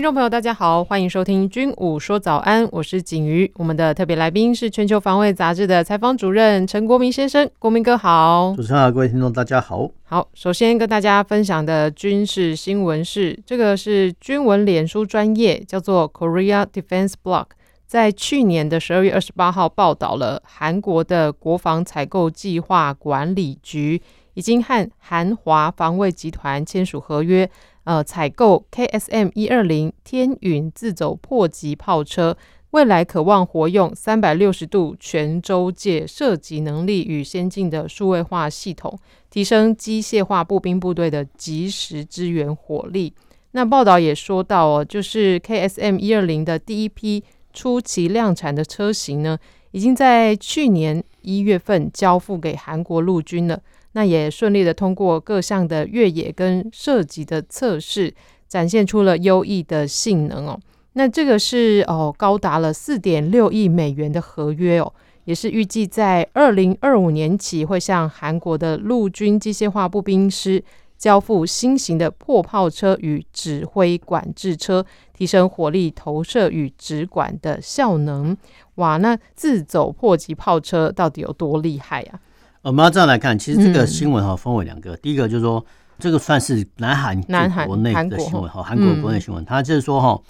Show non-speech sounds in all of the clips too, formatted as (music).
听众朋友，大家好，欢迎收听《军武说早安》，我是景瑜。我们的特别来宾是《全球防卫杂志》的采访主任陈国民先生，国民哥好。主持人好，各位听众大家好。好，首先跟大家分享的军事新闻是，这个是军文脸书专业，叫做 Korea Defense Blog。在去年的十二月二十八号，报道了韩国的国防采购计划管理局已经和韩华防卫集团签署合约，呃，采购 KSM 一二零天云自走迫击炮车，未来可望活用三百六十度全周界射击能力与先进的数位化系统，提升机械化步兵部队的即时支援火力。那报道也说到哦，就是 KSM 一二零的第一批。初期量产的车型呢，已经在去年一月份交付给韩国陆军了。那也顺利的通过各项的越野跟射击的测试，展现出了优异的性能哦。那这个是哦，高达了四点六亿美元的合约哦，也是预计在二零二五年起会向韩国的陆军机械化步兵师。交付新型的破炮车与指挥管制车，提升火力投射与指管的效能。哇，那自走迫击炮车到底有多厉害啊？我们要这样来看，其实这个新闻哈分为两个，嗯、第一个就是说，这个算是南韩南韩国内的新闻哈，韩国国内新闻，它就是说哈，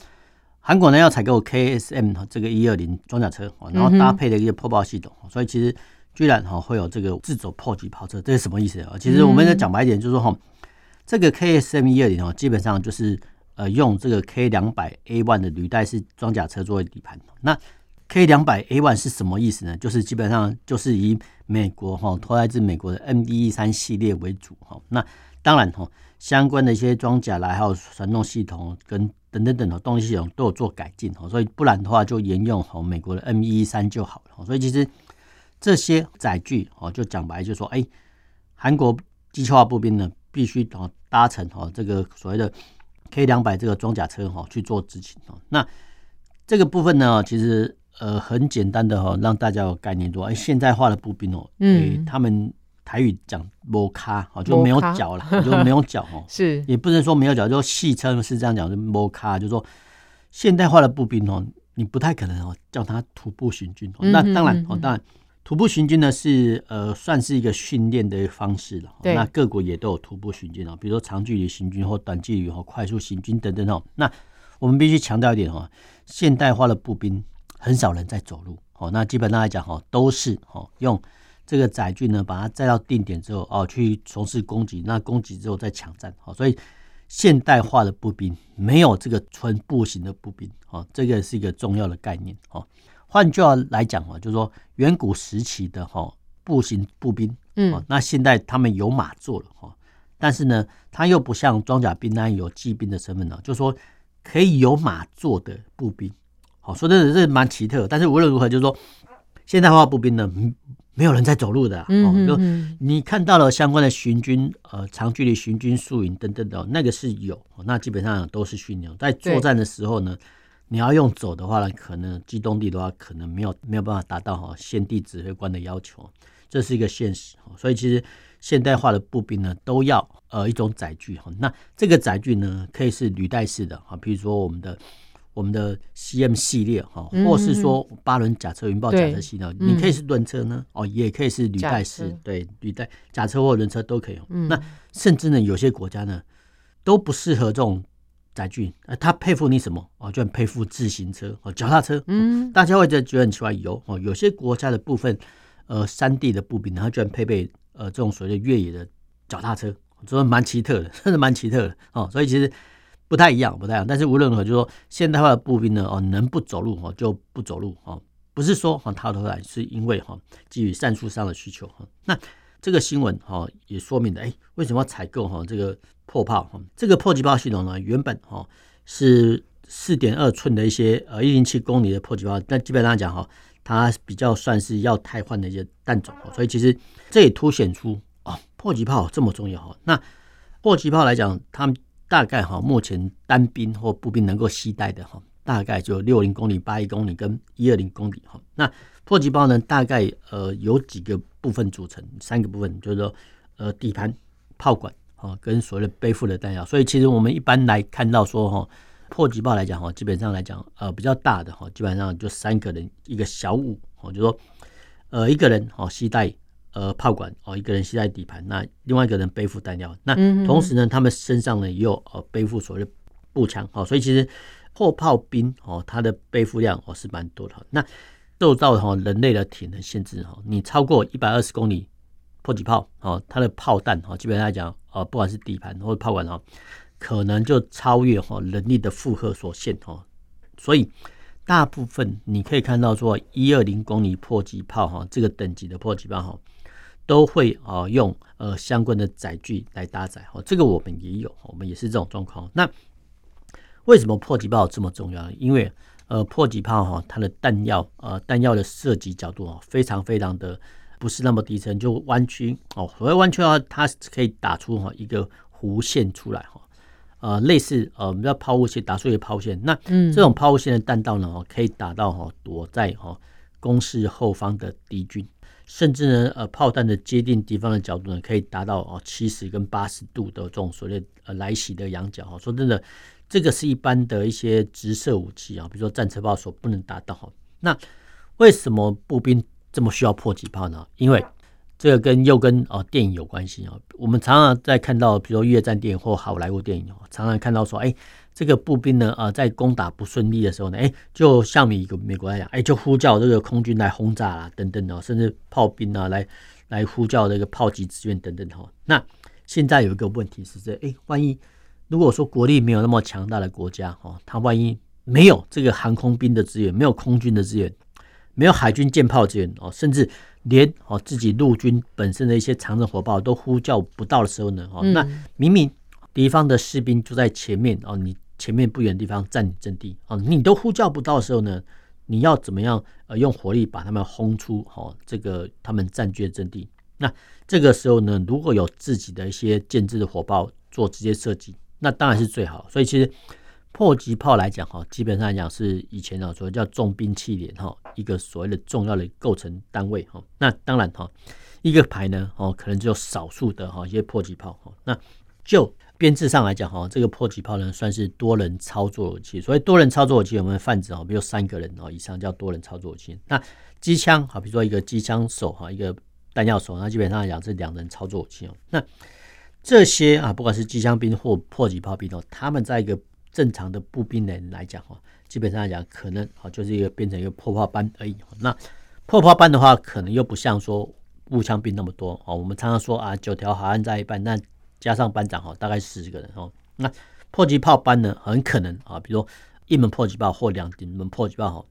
韩国呢要采购 KSM 这个一二零装甲车，然后搭配的一个破爆系统，所以其实居然哈会有这个自走破击炮车，这是什么意思啊？其实我们再讲白一点，就是说哈。这个 KSM 一二零哦，基本上就是呃用这个 K 两百 A one 的履带式装甲车作为底盘。那 K 两百 A one 是什么意思呢？就是基本上就是以美国哈托来自美国的 MD 三系列为主哈。那当然哈相关的一些装甲来还有传动系统跟等等等的动力系统都有做改进哈。所以不然的话就沿用哈美国的 M 一三就好了。所以其实这些载具哦就讲白就说哎，韩国机械化步兵呢必须哦。搭乘哈这个所谓的 K 两百这个装甲车哈去做执勤哦，那这个部分呢，其实呃很简单的哈，让大家有概念说，哎，现代化的步兵哦，嗯，他们台语讲摩卡哦，就没有脚了，(laughs) 就没有脚哦，是也不能说没有脚，就戏称是这样讲，就摩卡，就是说现代化的步兵哦，你不太可能哦叫他徒步行军，那当然哦，当然。徒步行军呢是呃算是一个训练的方式了。对那各国也都有徒步行军哦，比如说长距离行军或短距离或快速行军等等哦。那我们必须强调一点哦，现代化的步兵很少人在走路哦。那基本上来讲哈，都是哦用这个载具呢把它载到定点之后哦去从事攻击，那攻击之后再抢占。哦。所以现代化的步兵没有这个纯步行的步兵哦，这个是一个重要的概念哦。换句话来讲哦，就是说远古时期的哈步行步兵，嗯，那现在他们有马座了哈，但是呢，他又不像装甲兵那样有骑兵的身份呢，就是说可以有马座的步兵，好，说真的是蛮奇特。但是无论如何，就是说现代化步兵呢，没有人在走路的，嗯，就你看到了相关的行军，呃，长距离行军、宿营等等的，那个是有，那基本上都是训练，在作战的时候呢。你要用走的话呢，可能机动力的话，可能没有没有办法达到哈先地指挥官的要求，这是一个现实。所以其实现代化的步兵呢，都要呃一种载具哈。那这个载具呢，可以是履带式的哈，比如说我们的我们的 CM 系列哈，或是说八轮甲车、云豹甲车系列，你可以是轮车呢，哦，也可以是履带式，对，履带甲车或轮车都可以。那甚至呢，有些国家呢，都不适合这种。载具，呃，他佩服你什么？哦，居然佩服自行车哦，脚踏车。嗯，大家会觉得很奇怪，有哦，有些国家的部分，呃，山地的步兵，他居然配备呃这种所谓的越野的脚踏车，真的蛮奇特的，真的蛮奇特的哦。所以其实不太一样，不太一样。但是无论如何，就是说现代化的步兵呢，哦，能不走路哦就不走路哦，不是说哈逃出来，是因为哈基于战术上的需求哈。那这个新闻哈也说明了，哎，为什么要采购哈这个？迫炮，哈这个迫击炮系统呢，原本哈是四点二寸的一些呃一零七公里的迫击炮，但基本上讲哈，它比较算是要汰换的一些弹种，所以其实这也凸显出哦，迫击炮这么重要哈。那迫击炮来讲，他们大概哈目前单兵或步兵能够携带的哈，大概就六零公里、八一公里跟一二零公里哈。那迫击炮呢，大概呃有几个部分组成，三个部分，就是说呃底盘、炮管啊跟所谓的背负的弹药。所以其实我们一般来看到说哈，迫击炮来讲哈，基本上来讲呃比较大的哈，基本上就三个人一个小五哦，就说呃一个人哦携带。呃，炮管哦，一个人携带底盘，那另外一个人背负弹药。那同时呢，他们身上呢也有呃背负所谓的步枪，哦，所以其实迫炮兵哦，它的背负量哦是蛮多的。那受到哈人类的体能限制哈，你超过一百二十公里迫击炮哦，它的炮弹哈，基本上来讲呃，不管是底盘或者炮管哈，可能就超越哈人力的负荷所限哦，所以。大部分你可以看到说一二零公里迫击炮哈，这个等级的迫击炮哈，都会啊用呃相关的载具来搭载哦，这个我们也有，我们也是这种状况。那为什么迫击炮这么重要呢？因为呃迫击炮哈，它的弹药呃弹药的射击角度啊，非常非常的不是那么低沉，就弯曲哦，所谓弯曲的话，它可以打出哈一个弧线出来哈。呃，类似呃，我们叫抛物线，打出一个抛物线。那这种抛物线的弹道呢，哦，可以打到哈躲在哈攻势后方的敌军，甚至呢，呃，炮弹的接近敌方的角度呢，可以达到哦七十跟八十度的这种所谓呃来袭的仰角哈。说真的，这个是一般的一些直射武器啊，比如说战车炮所不能达到哈。那为什么步兵这么需要迫击炮呢？因为这个跟又跟哦电影有关系啊，我们常常在看到，比如说越战电影或好莱坞电影哦，常常看到说，哎，这个步兵呢啊，在攻打不顺利的时候呢，哎，就像美国美国来讲，哎，就呼叫这个空军来轰炸啦，等等哦，甚至炮兵啊来来呼叫这个炮击支援等等哈。那现在有一个问题是这，哎，万一如果说国力没有那么强大的国家哈，他万一没有这个航空兵的资源，没有空军的资源，没有海军舰炮资源哦，甚至连哦自己陆军本身的一些长程火炮都呼叫不到的时候呢，哦，那明明敌方的士兵就在前面哦，你前面不远的地方占领阵地哦，你都呼叫不到的时候呢，你要怎么样呃用火力把他们轰出哦这个他们占据的阵地？那这个时候呢，如果有自己的一些建制的火炮做直接射击，那当然是最好。所以其实。迫击炮来讲哈，基本上来讲是以前啊所谓叫重兵器连哈一个所谓的重要的构成单位哈。那当然哈，一个排呢哦，可能只有少数的哈一些迫击炮哈。那就编制上来讲哈，这个迫击炮呢算是多人操作武器。所以多人操作武器，我们泛指啊，比如三个人哦以上叫多人操作武器。那机枪好，比如说一个机枪手哈，一个弹药手，那基本上来讲是两人操作武器哦。那这些啊，不管是机枪兵或迫击炮兵哦，他们在一个正常的步兵人来讲哈，基本上来讲可能啊就是一个变成一个破炮班而已。那破炮班的话，可能又不像说步枪兵那么多哦。我们常常说啊，九条好汉在一班，那加上班长哈，大概十个人哦。那迫击炮班呢，很可能啊，比如说一门迫击炮或两门迫击炮哈，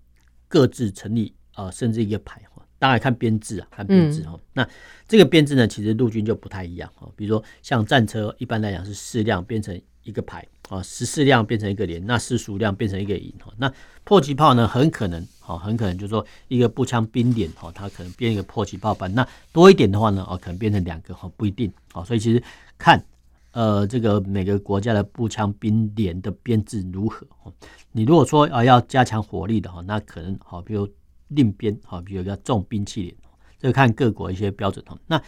各自成立啊，甚至一个排哈。当然看编制啊，看编制哈。嗯、那这个编制呢，其实陆军就不太一样哈。比如说像战车，一般来讲是四辆变成一个排。啊，十四辆变成一个连，那十五辆变成一个营。那迫击炮呢，很可能，哈，很可能就是说一个步枪兵连，哈，它可能编一个迫击炮班。那多一点的话呢，哦，可能变成两个，哈，不一定。好，所以其实看，呃，这个每个国家的步枪兵连的编制如何。你如果说啊要加强火力的话，那可能好，比如另编，好，比如叫重兵器连，这个看各国一些标准。那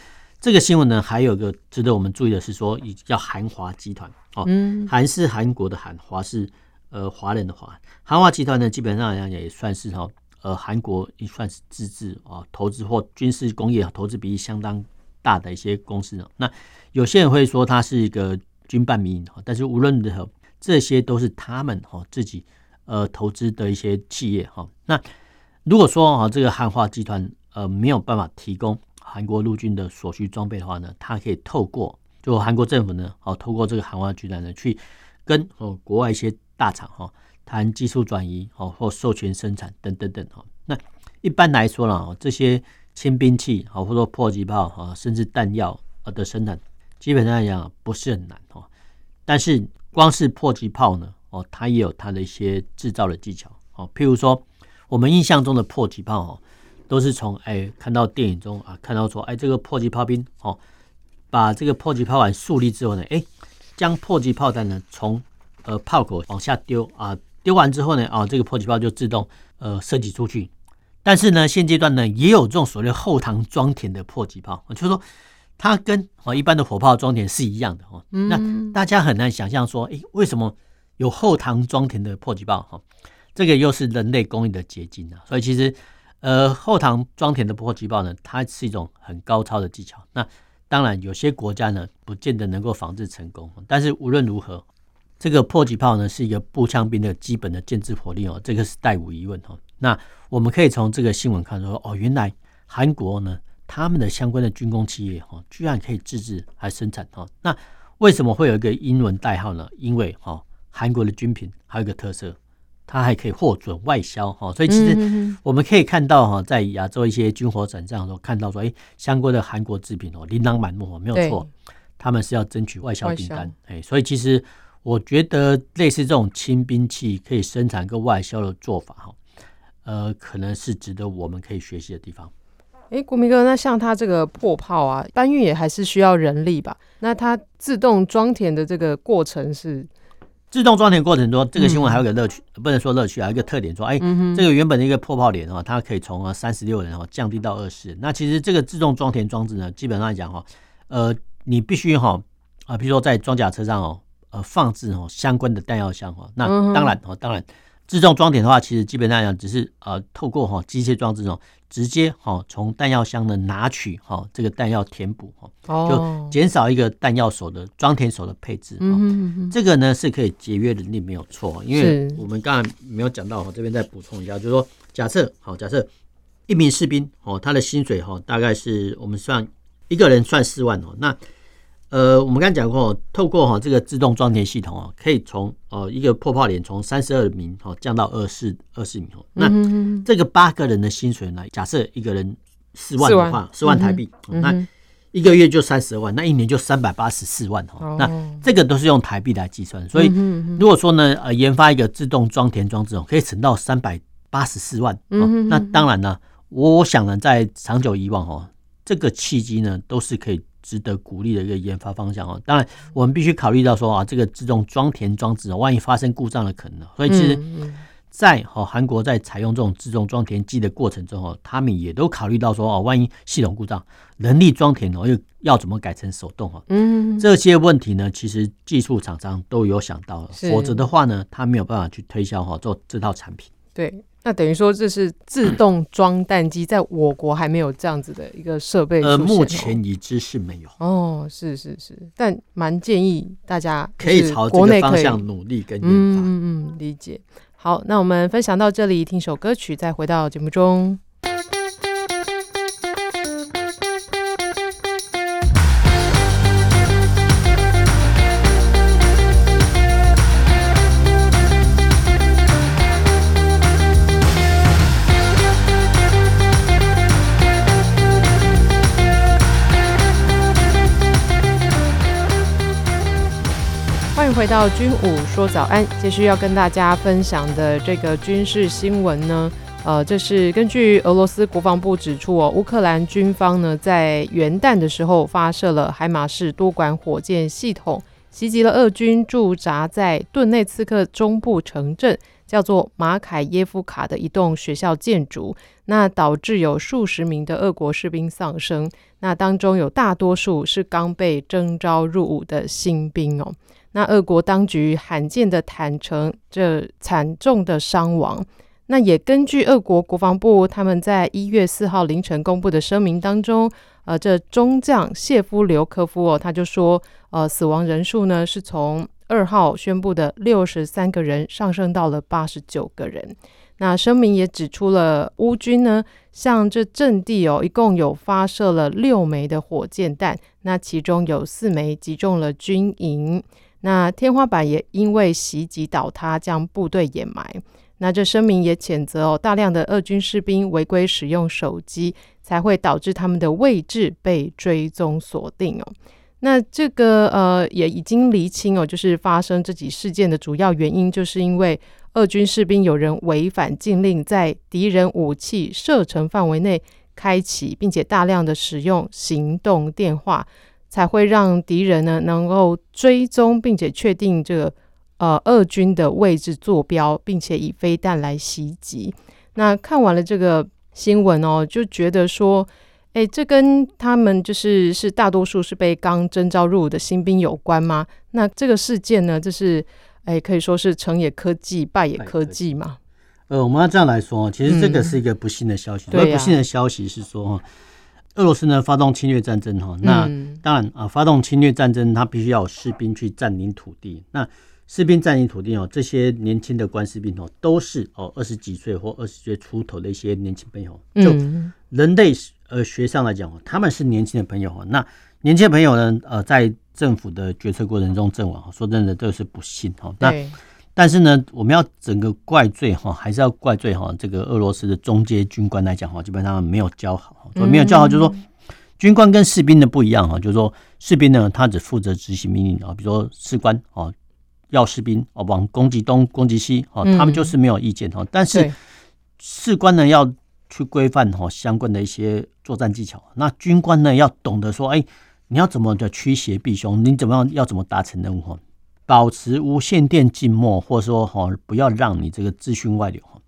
这个新闻呢，还有一个值得我们注意的是说，叫韩华集团哦，韩是韩国的韩，华是呃华人的华。韩华集团呢，基本上来讲也算是哈呃韩国也算是自治啊投资或军事工业投资比例相当大的一些公司。那有些人会说它是一个军办民营，但是无论如何，这些都是他们哈自己呃投资的一些企业哈。那如果说啊这个韩华集团呃没有办法提供。韩国陆军的所需装备的话呢，它可以透过就韩国政府呢，哦，透过这个韩华集团呢，去跟哦国外一些大厂哈谈技术转移哦或授权生产等等等哈。那一般来说呢，这些轻兵器哦，或者说迫击炮啊，甚至弹药啊的生产，基本上来讲不是很难哈。但是光是迫击炮呢，哦，它也有它的一些制造的技巧哦。譬如说，我们印象中的迫击炮哦。都是从哎看到电影中啊看到说哎这个迫击炮兵哦，把这个迫击炮管竖立之后呢，哎将迫击炮弹呢从呃炮口往下丢啊，丢完之后呢啊这个迫击炮就自动呃射击出去。但是呢现阶段呢也有这种所谓后膛装填的迫击炮，就是说它跟啊一般的火炮装填是一样的哦。那大家很难想象说哎为什么有后膛装填的迫击炮哈？这个又是人类工艺的结晶啊，所以其实，呃，后膛装填的迫击炮呢，它是一种很高超的技巧。那当然，有些国家呢，不见得能够仿制成功。但是无论如何，这个迫击炮呢，是一个步枪兵的基本的建制火力哦，这个是带无疑问哦。那我们可以从这个新闻看出，哦，原来韩国呢，他们的相关的军工企业哦，居然可以自制还生产哦。那为什么会有一个英文代号呢？因为哦，韩国的军品还有一个特色。它还可以获准外销哈，所以其实我们可以看到哈，在亚洲一些军火展上候看到说，哎，相关的韩国制品哦，琳琅满目哦，没有错，他们是要争取外销订单，哎，所以其实我觉得类似这种轻兵器可以生产跟外销的做法哈，呃，可能是值得我们可以学习的地方。哎，国民哥，那像它这个破炮啊，搬运也还是需要人力吧？那它自动装填的这个过程是？自动装填过程中，这个新闻还有个乐趣，嗯、不能说乐趣，还有一个特点，说，哎，这个原本的一个破炮连哦，它可以从三十六人哦降低到二十人。那其实这个自动装填装置呢，基本上来讲哈，呃，你必须哈啊，比如说在装甲车上哦，呃，放置哦相关的弹药箱哦。那当然哦，当然。自动装填的话，其实基本上讲只是呃透过哈机械装置哦，直接哈从弹药箱的拿取哈这个弹药填补哈，就减少一个弹药手的装填手的配置哦。嗯嗯。这个呢是可以节约人力没有错，因为我们刚才没有讲到哈，这边再补充一下，就是说假设好假设一名士兵哦，他的薪水哈大概是我们算一个人算四万哦，那。呃，我们刚才讲过，透过哈这个自动装填系统哦，可以从呃一个破炮连从三十二名哦降到二四二四名哦。那这个八个人的薪水呢？假设一个人四万的话，四万台币，那一个月就三十二万，那一年就三百八十四万哦。那这个都是用台币来计算，所以如果说呢，呃，研发一个自动装填装置哦，可以省到三百八十四万哦。那当然呢，我想呢，在长久以往哦，这个契机呢，都是可以。值得鼓励的一个研发方向哦，当然我们必须考虑到说啊，这个自动装填装置万一发生故障的可能，所以其实，在哦韩国在采用这种自动装填机的过程中哦，他们也都考虑到说哦，万一系统故障，人力装填哦又要怎么改成手动哦，嗯，这些问题呢，其实技术厂商都有想到，否则的话呢，他没有办法去推销哈做这套产品。对。那等于说这是自动 (clears throat) 装弹机，在我国还没有这样子的一个设备。呃，目前已知是没有。哦，是是是，但蛮建议大家可以朝这个方向努力跟研发。嗯嗯，理解。好，那我们分享到这里，听首歌曲，再回到节目中。回到军武说早安，继续要跟大家分享的这个军事新闻呢，呃，这是根据俄罗斯国防部指出哦，乌克兰军方呢在元旦的时候发射了海马式多管火箭系统，袭击了俄军驻扎在顿内茨克中部城镇叫做马凯耶夫卡的一栋学校建筑，那导致有数十名的俄国士兵丧生，那当中有大多数是刚被征召入伍的新兵哦。那俄国当局罕见的坦承这惨重的伤亡。那也根据俄国国防部他们在一月四号凌晨公布的声明当中，呃，这中将谢夫留科夫哦，他就说，呃，死亡人数呢是从二号宣布的六十三个人上升到了八十九个人。那声明也指出了乌军呢，向这阵地哦，一共有发射了六枚的火箭弹，那其中有四枚击中了军营。那天花板也因为袭击倒塌，将部队掩埋。那这声明也谴责哦，大量的俄军士兵违规使用手机，才会导致他们的位置被追踪锁定哦。那这个呃也已经厘清哦，就是发生这起事件的主要原因，就是因为俄军士兵有人违反禁令，在敌人武器射程范围内开启，并且大量的使用行动电话，才会让敌人呢能够追踪并且确定这个呃俄军的位置坐标，并且以飞弹来袭击。那看完了这个新闻哦，就觉得说。哎，这跟他们就是是大多数是被刚征召入伍的新兵有关吗？那这个事件呢，就是哎，可以说是成也科技，败也科技嘛。呃，我们要这样来说，其实这个是一个不幸的消息。嗯、对、啊，不幸的消息是说，俄罗斯呢发动侵略战争哈。那当然啊，发动侵略战争，他必须要有士兵去占领土地。那士兵占领土地哦，这些年轻的官士兵哦，都是哦二十几岁或二十岁出头的一些年轻朋友。就人类。呃，学上来讲，他们是年轻的朋友。那年轻的朋友呢？呃，在政府的决策过程中阵亡，说真的，这是不幸哈。那但是呢，我们要整个怪罪哈，还是要怪罪哈这个俄罗斯的中阶军官来讲哈，基本上没有教好，没有教好，就是说军官跟士兵的不一样哈，就是说士兵呢，他只负责执行命令啊，比如说士官哦，要士兵哦往攻击东、攻击西哦，他们就是没有意见哈。但是士官呢要。去规范哈相关的一些作战技巧，那军官呢要懂得说，哎，你要怎么的驱邪避凶，你怎么样要怎么达成任务哈，保持无线电静默，或者说哈不要让你这个资讯外流哈，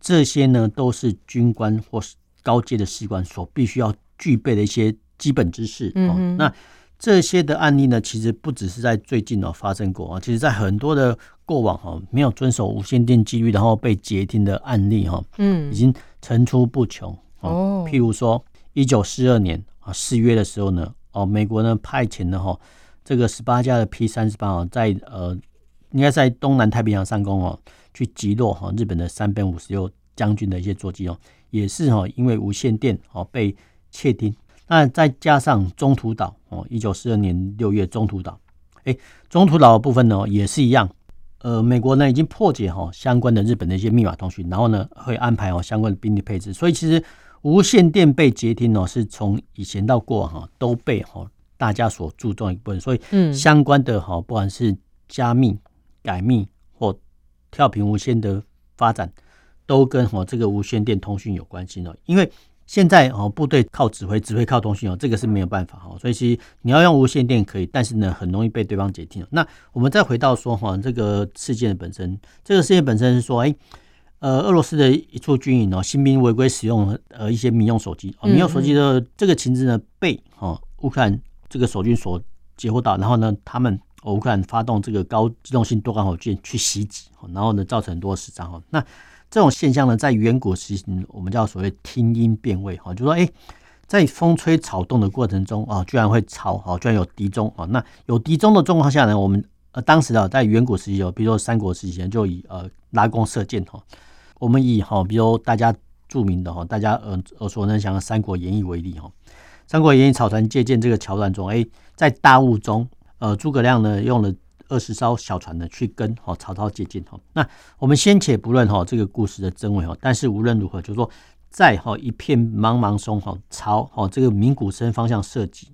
这些呢都是军官或是高阶的士官所必须要具备的一些基本知识。嗯，那这些的案例呢，其实不只是在最近哦发生过啊，其实在很多的。过往哈没有遵守无线电纪律，然后被截听的案例哈，嗯，已经层出不穷哦。譬如说，一九四二年啊四月的时候呢，哦，美国呢派遣了哈这个十八架的 P 三十八啊，在呃应该在东南太平洋上空哦去击落哈日本的三本五十六将军的一些座机哦，也是哈因为无线电哦被窃听。那再加上中途岛哦，一九四二年六月中途岛，哎，中途岛的部分呢也是一样。呃，美国呢已经破解哈相关的日本的一些密码通讯，然后呢会安排哦相关的兵力配置，所以其实无线电被截听哦是从以前到过往哈都被哈大家所注重一部分，所以嗯相关的哈不管是加密、改密或跳频无线的发展，都跟哈这个无线电通讯有关系呢，因为。现在哦，部队靠指挥，指挥靠通讯哦，这个是没有办法哈。所以其实你要用无线电可以，但是呢，很容易被对方截听。那我们再回到说哈，这个事件的本身，这个事件本身是说，哎，呃，俄罗斯的一处军营哦，新兵违规使用呃一些民用手机，民用手机的这个情资呢，被哈乌克兰这个守军所截获到，然后呢，他们乌克兰发动这个高机动性多管火箭去袭击，然后呢，造成很多死伤哈。那这种现象呢，在远古时期，我们叫所谓听音辨位哈，就说哎，在风吹草动的过程中啊，居然会吵哈，居然有敌踪啊。那有敌踪的状况下呢，我们呃当时啊，在远古时期哦，比如说三国时期就以呃拉弓射箭哈，我们以哈，比如大家著名的哈，大家耳耳熟能详的《三国演义》为例哈，《三国演义》草船借箭这个桥段中，哎，在大雾中，呃，诸葛亮呢用了。二十艘小船呢，去跟哈曹操借箭哈。那我们先且不论哈这个故事的真伪哈，但是无论如何，就是说在哈一片茫茫松哈朝哈这个鸣鼓声方向射击，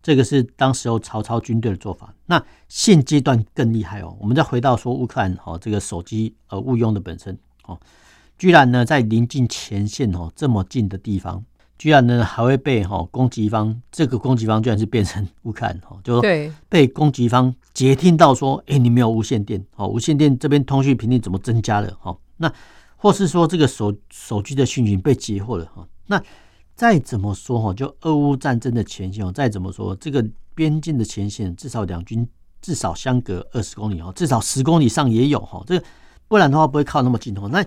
这个是当时候曹操军队的做法。那现阶段更厉害哦，我们再回到说乌克兰哈这个手机呃误用的本身哦，居然呢在临近前线哦这么近的地方。居然呢还会被哈攻击方，这个攻击方居然是变成乌克兰哈，就说被攻击方截听到说，哎，你没有无线电，哦，无线电这边通讯频率怎么增加了哈？那或是说这个手手机的讯息被截获了哈？那再怎么说哈，就俄乌战争的前线哦，再怎么说这个边境的前线至少两军至少相隔二十公里哦，至少十公里上也有哈，这个不然的话不会靠那么近哦，那。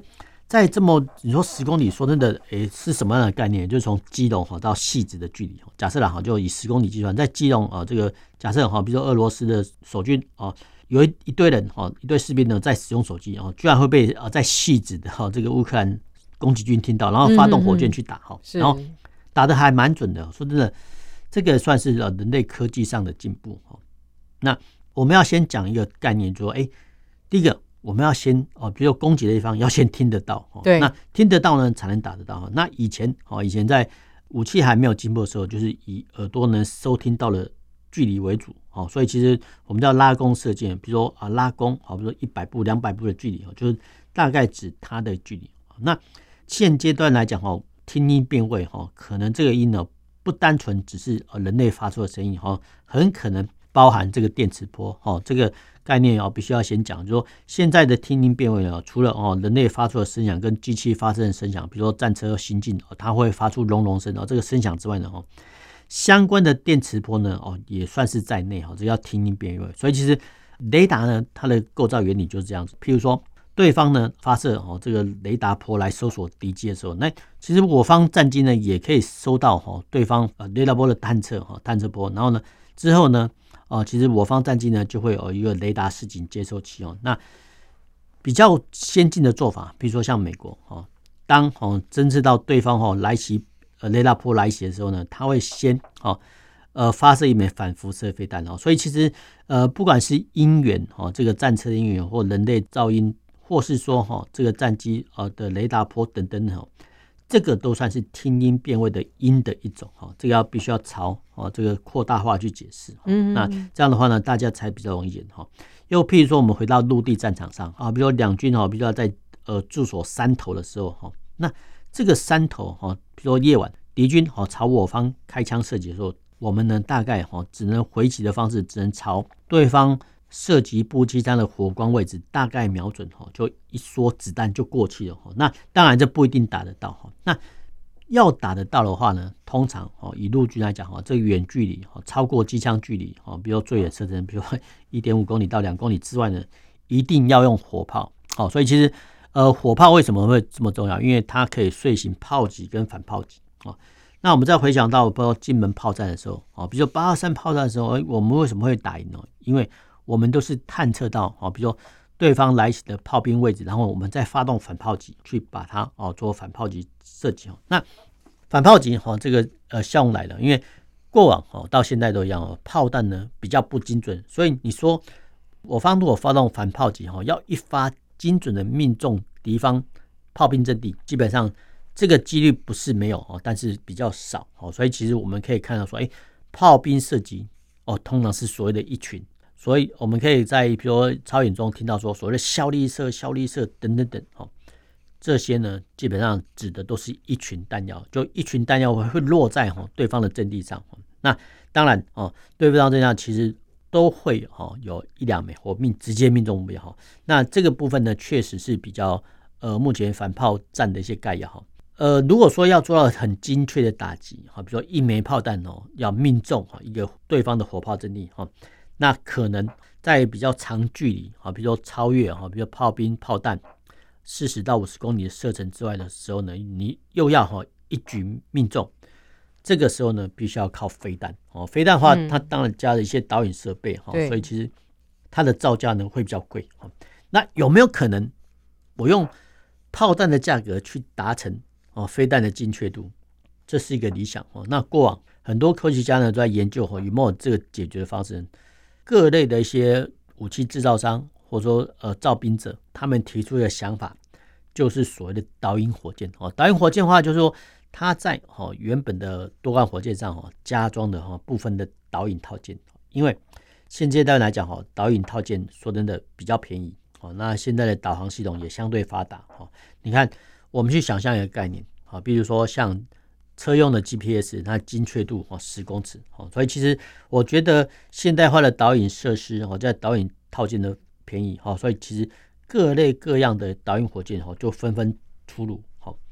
在这么你说十公里，说真的，诶、欸，是什么样的概念？就是从基隆哈到汐止的距离。假设啦哈，就以十公里计算，在基隆啊，这个假设哈，比如说俄罗斯的守军啊，有一一堆人哈，一堆士兵呢在使用手机啊，居然会被啊在汐止的哈这个乌克兰攻击军听到，然后发动火箭去打哈，然后打的还蛮准的。说真的，这个算是呃人类科技上的进步哈。那我们要先讲一个概念，就说哎，第一个。我们要先哦，比如攻击的一方要先听得到，对，那听得到呢才能打得到。那以前哦，以前在武器还没有进步的时候，就是以耳朵能收听到的距离为主，哦，所以其实我们叫拉弓射箭，比如说啊拉弓，好，比如说一百步、两百步的距离，哦，就是大概指它的距离。那现阶段来讲，哦，听音辨位，哈，可能这个音呢不单纯只是呃人类发出的声音，哈，很可能包含这个电磁波，哦，这个概念哦必须要先讲，就是说现在的听音辨位呢，除了哦人类发出的声响跟机器发生的声响，比如说战车行进，它会发出隆隆声，哦，这个声响之外呢，哦。相关的电磁波呢，哦，也算是在内哈，这叫听音辨位。所以其实雷达呢，它的构造原理就是这样子。譬如说，对方呢发射哦这个雷达波来搜索敌机的时候，那其实我方战机呢也可以收到哈对方呃雷达波的探测哈探测波，然后呢之后呢哦其实我方战机呢就会有一个雷达示警接收器哦。那比较先进的做法，比如说像美国哦，当哦侦测到对方哦来袭。呃，雷达波来袭的时候呢，它会先哦，呃，发射一枚反辐射飞弹哦。所以其实呃，不管是音源哦，这个战车的音源或人类噪音，或是说哈这个战机呃的雷达波等等哈，这个都算是听音辨位的音的一种哈。这个要必须要朝哦这个扩大化去解释。嗯，那这样的话呢，大家才比较容易演哈。又譬如说，我们回到陆地战场上啊，比如说两军哈，比如说在呃驻守山头的时候哈，那。这个山头哈，比如说夜晚敌军哈朝我方开枪射击的时候，我们呢大概哈只能回击的方式，只能朝对方射击步机枪的火光位置大概瞄准哈，就一梭子弹就过去了哈。那当然这不一定打得到哈。那要打得到的话呢，通常哦以陆军来讲哈，这远距离哈超过机枪距离哈，比如最远射程，比如 (laughs) 一点五公里到两公里之外呢，一定要用火炮。好，所以其实。呃，火炮为什么会这么重要？因为它可以遂行炮击跟反炮击啊。那我们再回想到，包括金门炮战的时候啊，比如说八二三炮战的时候，哎，我们为什么会打赢呢？因为我们都是探测到啊，比如说对方来袭的炮兵位置，然后我们再发动反炮击去把它哦做反炮击射击哦。那反炮击哈，这个呃效用来了，因为过往哦到现在都一样哦，炮弹呢比较不精准，所以你说我方如果发动反炮击哈，要一发。精准的命中敌方炮兵阵地，基本上这个几率不是没有哦，但是比较少哦，所以其实我们可以看到说，哎，炮兵射击哦，通常是所谓的一群，所以我们可以在比如说操演中听到说，所谓的效力射、效力射等等等哦，这些呢基本上指的都是一群弹药，就一群弹药会落在哈对方的阵地上。那当然哦，对方这样其实。都会哈有一两枚或命直接命中目标哈，那这个部分呢，确实是比较呃目前反炮战的一些概要哈。呃，如果说要做到很精确的打击哈，比如说一枚炮弹哦要命中哈一个对方的火炮阵地哈，那可能在比较长距离啊，比如说超越哈，比如炮兵炮弹四十到五十公里的射程之外的时候呢，你又要哈一举命中。这个时候呢，必须要靠飞弹哦。飞弹的话，它当然加了一些导引设备哈，所以其实它的造价呢会比较贵。那有没有可能我用炮弹的价格去达成哦飞弹的精确度？这是一个理想哦。那过往很多科学家呢都在研究哈有没有这个解决的方式。各类的一些武器制造商或者说呃造兵者，他们提出的想法就是所谓的导引火箭哦。导引火箭的话，就是说。它在哦原本的多管火箭上哈加装的哈部分的导引套件，因为现阶段来讲哈导引套件说真的比较便宜哦，那现在的导航系统也相对发达哈。你看，我们去想象一个概念啊，比如说像车用的 GPS，它精确度哦十公尺哦，所以其实我觉得现代化的导引设施哦，在导引套件的便宜哦，所以其实各类各样的导引火箭哦就纷纷出炉。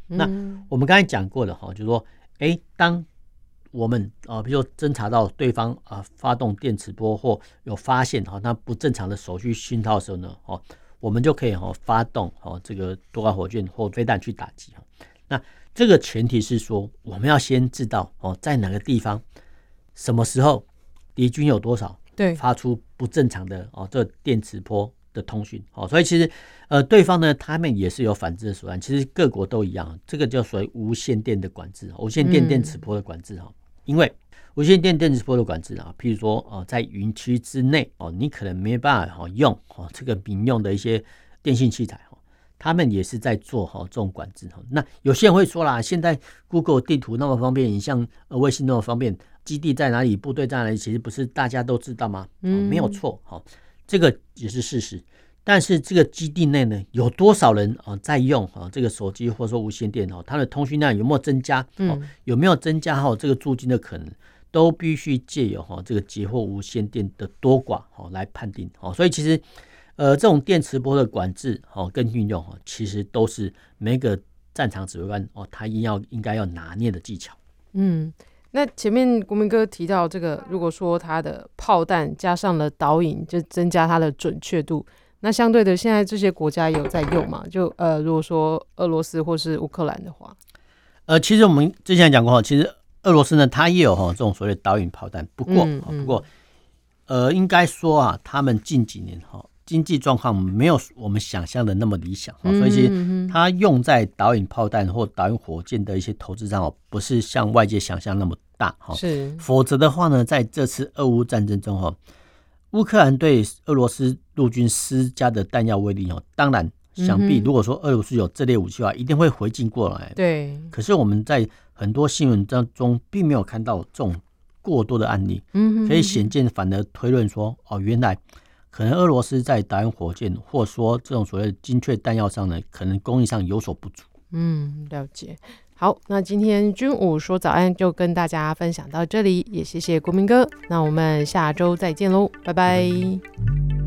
那我们刚才讲过了哈，就是说，哎，当我们啊，比如说侦查到对方啊发动电磁波或有发现哈，那不正常的手续讯号的时候呢，哦，我们就可以哈发动哦这个多管火箭或飞弹去打击哈。那这个前提是说，我们要先知道哦，在哪个地方、什么时候敌军有多少，对，发出不正常的哦这电磁波。的通讯，哦，所以其实，呃，对方呢，他们也是有反制的手段。其实各国都一样，这个叫属于无线电的管制，无线电电磁波的管制哈。因为无线电电磁波的管制啊，譬如说，哦，在云区之内，哦，你可能没办法哦用哦这个民用的一些电信器材哈，他们也是在做哈这种管制哈。那有些人会说啦，现在 Google 地图那么方便，你像呃卫星那么方便，基地在哪里，部队在哪里，其实不是大家都知道吗？嗯，没有错，好，这个也是事实。但是这个基地内呢，有多少人啊在用啊这个手机或者说无线电哦，它的通讯量有没有增加？嗯，有没有增加哈这个驻军的可能，都必须借由哈这个截获无线电的多寡哈来判定哦。所以其实呃这种电磁波的管制哦跟运用哈，其实都是每个战场指挥官哦他应要应该要拿捏的技巧。嗯，那前面国民哥提到这个，如果说他的炮弹加上了导引，就增加它的准确度。那相对的，现在这些国家有在用嘛？就呃，如果说俄罗斯或是乌克兰的话，呃，其实我们之前讲过哈，其实俄罗斯呢，它也有哈这种所谓的导引炮弹。不过，嗯嗯、不过，呃，应该说啊，他们近几年哈经济状况没有我们想象的那么理想，嗯、所以其实它用在导引炮弹或导引火箭的一些投资上哦，不是像外界想象那么大哈。是，否则的话呢，在这次俄乌战争中哈。乌克兰对俄罗斯陆军施加的弹药威力哦，当然，想必如果说俄罗斯有这类武器的话，一定会回敬过来。对。可是我们在很多新闻当中，并没有看到这种过多的案例。嗯。可以显见，反而推论说，哦，原来可能俄罗斯在导弹火箭，或说这种所谓的精确弹药上呢，可能工艺上有所不足。嗯，了解。好，那今天军武说早安就跟大家分享到这里，也谢谢国民哥。那我们下周再见喽，拜拜。